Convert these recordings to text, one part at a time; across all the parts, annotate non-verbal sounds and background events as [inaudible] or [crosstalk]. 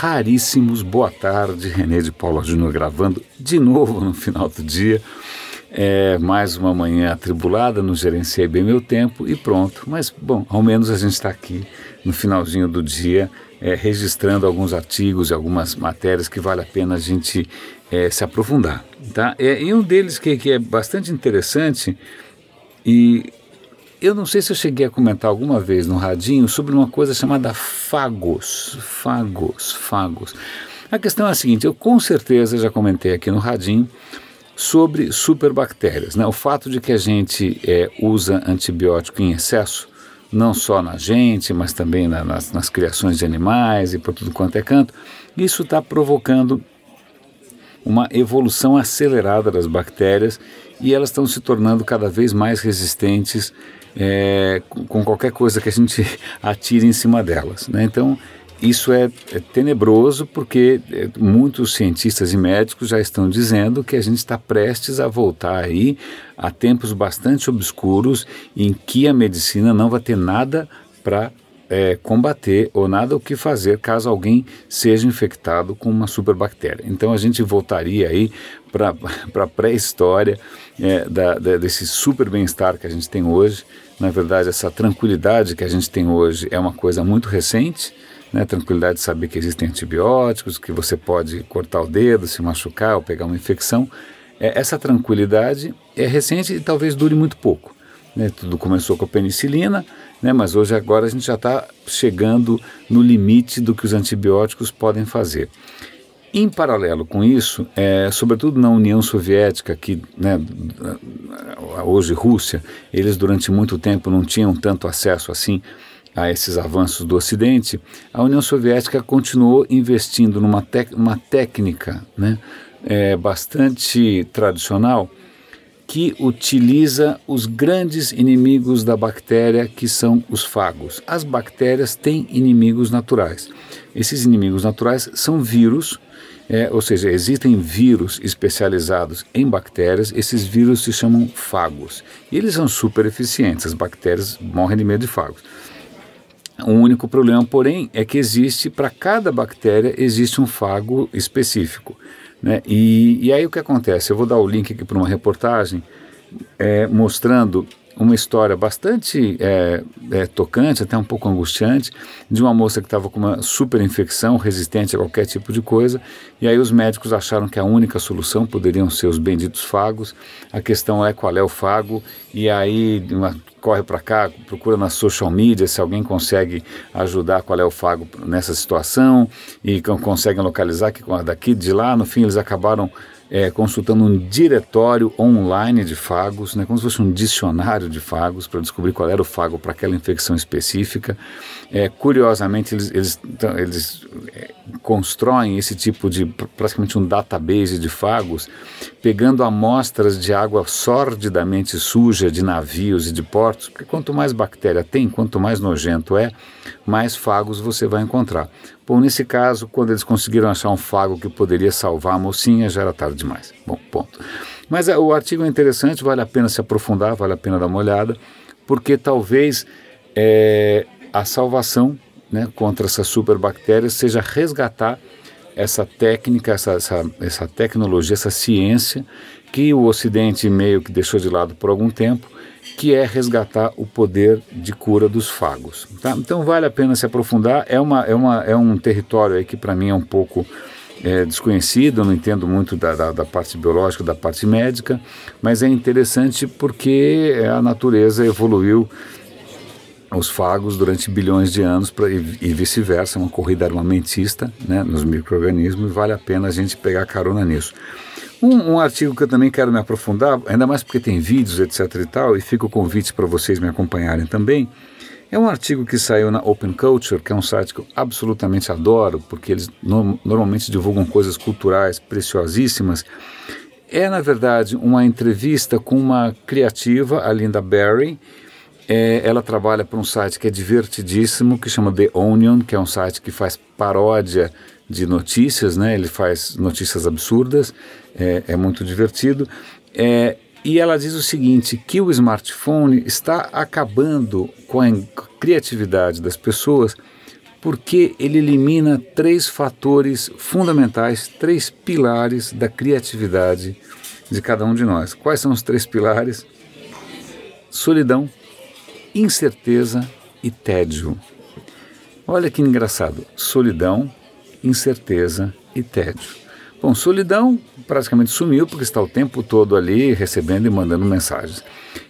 raríssimos. Boa tarde, René de Paula Júnior gravando de novo no final do dia. É, mais uma manhã atribulada, não gerenciei bem meu tempo e pronto. Mas, bom, ao menos a gente está aqui no finalzinho do dia, é, registrando alguns artigos e algumas matérias que vale a pena a gente é, se aprofundar. Tá? É, e um deles que, que é bastante interessante, e eu não sei se eu cheguei a comentar alguma vez no radinho sobre uma coisa chamada fagos. Fagos, fagos. A questão é a seguinte: eu com certeza já comentei aqui no radinho sobre superbactérias. Né? O fato de que a gente é, usa antibiótico em excesso, não só na gente, mas também na, nas, nas criações de animais e por tudo quanto é canto, isso está provocando uma evolução acelerada das bactérias e elas estão se tornando cada vez mais resistentes é, com qualquer coisa que a gente [laughs] atire em cima delas. Né? Então, isso é, é tenebroso porque é, muitos cientistas e médicos já estão dizendo que a gente está prestes a voltar aí a tempos bastante obscuros em que a medicina não vai ter nada para é, combater ou nada o que fazer caso alguém seja infectado com uma superbactéria. Então a gente voltaria aí para [laughs] a pré-história é, da, da, desse super bem-estar que a gente tem hoje. Na verdade, essa tranquilidade que a gente tem hoje é uma coisa muito recente. Né, tranquilidade de saber que existem antibióticos, que você pode cortar o dedo, se machucar ou pegar uma infecção. É, essa tranquilidade é recente e talvez dure muito pouco. Né? Tudo começou com a penicilina, né? mas hoje agora a gente já está chegando no limite do que os antibióticos podem fazer. Em paralelo com isso, é, sobretudo na União Soviética, que né, hoje Rússia, eles durante muito tempo não tinham tanto acesso assim a esses avanços do Ocidente, a União Soviética continuou investindo numa uma técnica né, é, bastante tradicional que utiliza os grandes inimigos da bactéria, que são os fagos. As bactérias têm inimigos naturais. Esses inimigos naturais são vírus, é, ou seja, existem vírus especializados em bactérias, esses vírus se chamam fagos. E eles são super eficientes, as bactérias morrem de medo de fagos. O único problema, porém, é que existe, para cada bactéria, existe um fago específico. Né? E, e aí o que acontece? Eu vou dar o link aqui para uma reportagem é, mostrando uma história bastante é, é, tocante, até um pouco angustiante, de uma moça que estava com uma super infecção resistente a qualquer tipo de coisa, e aí os médicos acharam que a única solução poderiam ser os benditos fagos. A questão é qual é o fago, e aí uma, corre para cá, procura na social media se alguém consegue ajudar qual é o fago nessa situação, e conseguem localizar que daqui de lá, no fim eles acabaram é, consultando um diretório online de fagos, né, como se fosse um dicionário de fagos, para descobrir qual era o fago para aquela infecção específica. É, curiosamente, eles, eles, então, eles é, constroem esse tipo de, praticamente um database de fagos, pegando amostras de água sordidamente suja de navios e de portos, porque quanto mais bactéria tem, quanto mais nojento é, mais fagos você vai encontrar. Bom, nesse caso, quando eles conseguiram achar um fago que poderia salvar a mocinha, já era tarde demais. Bom, ponto. Mas é, o artigo é interessante, vale a pena se aprofundar, vale a pena dar uma olhada, porque talvez é, a salvação né, contra essas superbactérias seja resgatar essa técnica, essa, essa, essa tecnologia, essa ciência que o Ocidente meio que deixou de lado por algum tempo que é resgatar o poder de cura dos fagos. Tá? Então vale a pena se aprofundar. É, uma, é, uma, é um território aí que para mim é um pouco é, desconhecido, não entendo muito da, da, da, parte biológica, da parte médica, mas é interessante porque a natureza evoluiu os fagos durante bilhões de anos pra, e, e vice-versa, uma corrida armamentista né, nos micro-organismos, vale a pena a gente pegar carona nisso. Um, um, artigo que eu também quero me aprofundar, ainda mais porque tem vídeos, etc e tal, e fica o convite para vocês me acompanharem também, é um artigo que saiu na Open Culture, que é um site que eu absolutamente adoro, porque eles no, normalmente divulgam coisas culturais preciosíssimas. É, na verdade, uma entrevista com uma criativa, a Linda Berry. É, ela trabalha para um site que é divertidíssimo, que chama The Onion, que é um site que faz paródia de notícias, né? Ele faz notícias absurdas, é, é muito divertido. É, e ela diz o seguinte, que o smartphone está acabando com a criatividade das pessoas porque ele elimina três fatores fundamentais, três pilares da criatividade de cada um de nós. Quais são os três pilares? Solidão, incerteza e tédio. Olha que engraçado: solidão, incerteza e tédio. Bom, solidão praticamente sumiu porque está o tempo todo ali recebendo e mandando mensagens.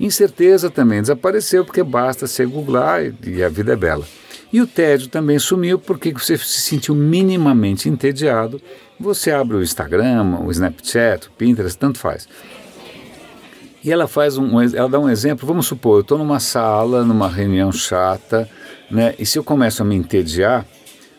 Incerteza também desapareceu porque basta ser googlar e a vida é bela. E o tédio também sumiu porque você se sentiu minimamente entediado. Você abre o Instagram, o Snapchat, o Pinterest, tanto faz. E ela faz um, ela dá um exemplo. Vamos supor, eu estou numa sala, numa reunião chata, né? E se eu começo a me entediar,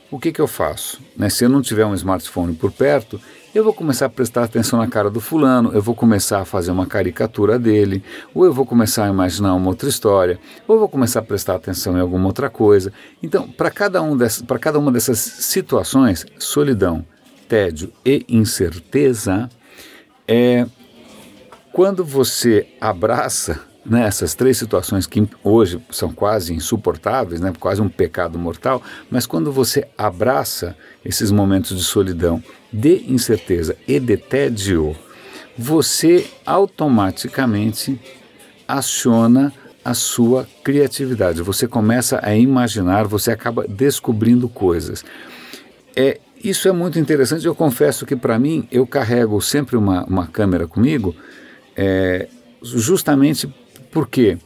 o que, que eu faço? Né? Se eu não tiver um smartphone por perto, eu vou começar a prestar atenção na cara do fulano, eu vou começar a fazer uma caricatura dele, ou eu vou começar a imaginar uma outra história, ou eu vou começar a prestar atenção em alguma outra coisa. Então, para cada, um para cada uma dessas situações, solidão, tédio e incerteza, é quando você abraça né, essas três situações que hoje são quase insuportáveis, né, quase um pecado mortal, mas quando você abraça esses momentos de solidão, de incerteza e de tédio, você automaticamente aciona a sua criatividade. Você começa a imaginar, você acaba descobrindo coisas. É, isso é muito interessante. Eu confesso que para mim eu carrego sempre uma, uma câmera comigo, é, justamente por quê?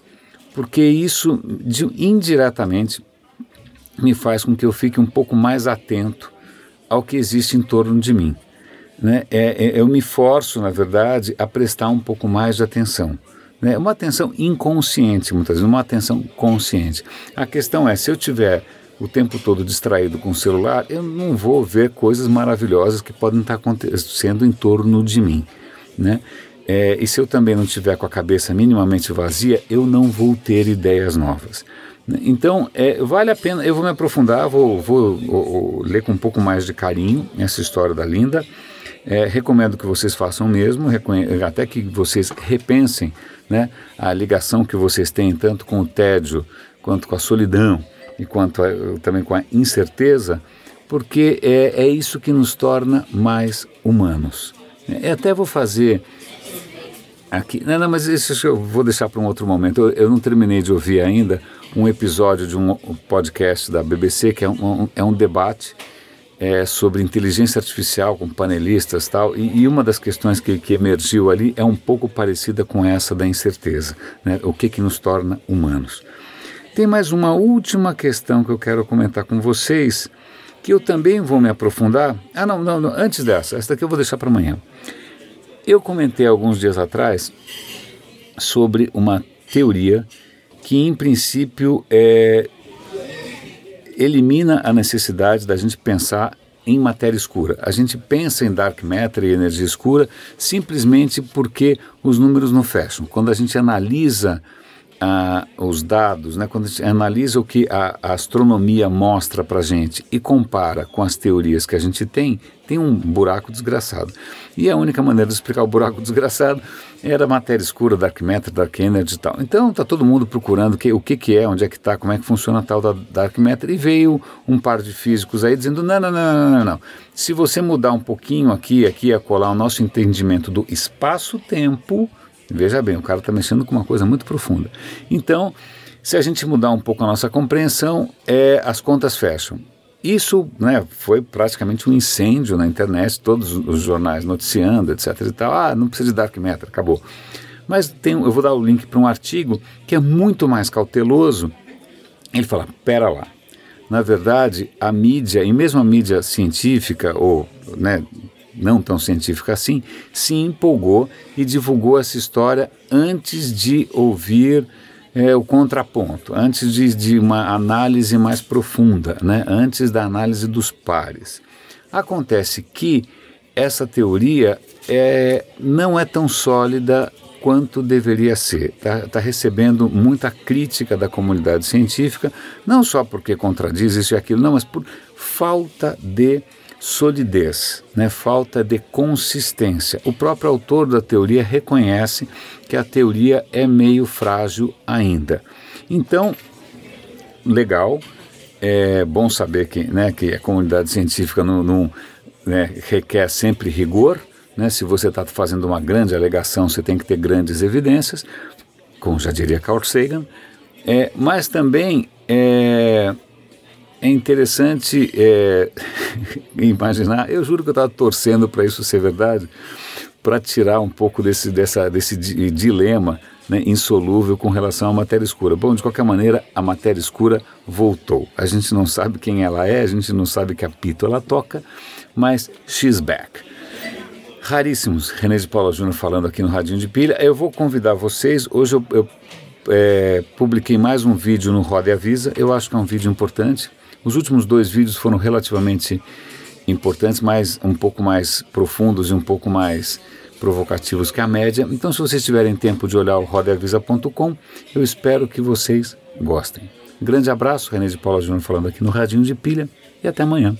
Porque isso de, indiretamente me faz com que eu fique um pouco mais atento ao que existe em torno de mim. Né? É, é, eu me forço, na verdade, a prestar um pouco mais de atenção. Né? Uma atenção inconsciente, muitas vezes, uma atenção consciente. A questão é, se eu tiver o tempo todo distraído com o celular, eu não vou ver coisas maravilhosas que podem estar acontecendo em torno de mim. Né? É, e se eu também não tiver com a cabeça minimamente vazia, eu não vou ter ideias novas. Então, é, vale a pena, eu vou me aprofundar, vou, vou, vou, ler com um pouco mais de carinho essa história da Linda. É, recomendo que vocês façam mesmo, até que vocês repensem né, a ligação que vocês têm tanto com o tédio, quanto com a solidão e quanto a, também com a incerteza, porque é, é isso que nos torna mais humanos. É, até vou fazer Aqui, não, não, mas isso eu vou deixar para um outro momento. Eu, eu, não terminei de ouvir ainda um episódio de um podcast da BBC que é um, um é um debate é, sobre inteligência artificial com panelistas tal, e, e uma das questões que, que, emergiu ali é um pouco parecida com essa da incerteza, né? o que, que nos torna humanos. Tem mais uma última questão que eu quero comentar com vocês, que eu também vou me aprofundar. Ah, não, não, não antes dessa, essa daqui eu vou deixar para amanhã. Eu comentei alguns dias atrás sobre uma teoria que, em princípio, é, elimina a necessidade da gente pensar em matéria escura. A gente pensa em dark matter e energia escura simplesmente porque os números não fecham. Quando a gente analisa ah, os dados, né, quando a gente analisa o que a, a astronomia mostra para a gente e compara com as teorias que a gente tem, tem um buraco desgraçado. E a única maneira de explicar o buraco desgraçado era matéria escura, dark matter, dark energy e tal. Então está todo mundo procurando que, o que, que é, onde é que está, como é que funciona a tal da dark matter. E veio um par de físicos aí dizendo, não, não, não, não, não, não. Se você mudar um pouquinho aqui, aqui, a colar o nosso entendimento do espaço-tempo Veja bem, o cara está mexendo com uma coisa muito profunda. Então, se a gente mudar um pouco a nossa compreensão, é, as contas fecham. Isso né, foi praticamente um incêndio na internet, todos os jornais noticiando, etc. E tal. Ah, não precisa de dark matter, acabou. Mas tem, eu vou dar o link para um artigo que é muito mais cauteloso. Ele fala: pera lá. Na verdade, a mídia, e mesmo a mídia científica, ou né, não tão científica assim, se empolgou e divulgou essa história antes de ouvir é, o contraponto, antes de, de, uma análise mais profunda, né? antes da análise dos pares. Acontece que essa teoria é, não é tão sólida quanto deveria ser. Está tá recebendo muita crítica da comunidade científica, não só porque contradiz isso e aquilo, não, mas por falta de solidez, né, falta de consistência. O próprio autor da teoria reconhece que a teoria é meio frágil ainda. Então, legal, É bom saber que, né, que a comunidade científica não, não né, requer sempre rigor. Né? Se você está fazendo uma grande alegação, você tem que ter grandes evidências, como já diria Carl Sagan. É, mas também é, é interessante é, [laughs] imaginar, eu juro que eu estava torcendo para isso ser verdade, para tirar um pouco desse, dessa, desse dilema né, insolúvel com relação à matéria escura. Bom, de qualquer maneira, a matéria escura voltou. A gente não sabe quem ela é, a gente não sabe que apito ela toca, mas she's back. Raríssimos, René de Paula Júnior falando aqui no Radinho de Pilha. Eu vou convidar vocês, hoje eu, eu é, publiquei mais um vídeo no Roda e Avisa, eu acho que é um vídeo importante. Os últimos dois vídeos foram relativamente importantes, mas um pouco mais profundos e um pouco mais provocativos que a média. Então, se vocês tiverem tempo de olhar o rodeavisa.com, eu espero que vocês gostem. Grande abraço, René de Paula Júnior falando aqui no Radinho de Pilha e até amanhã.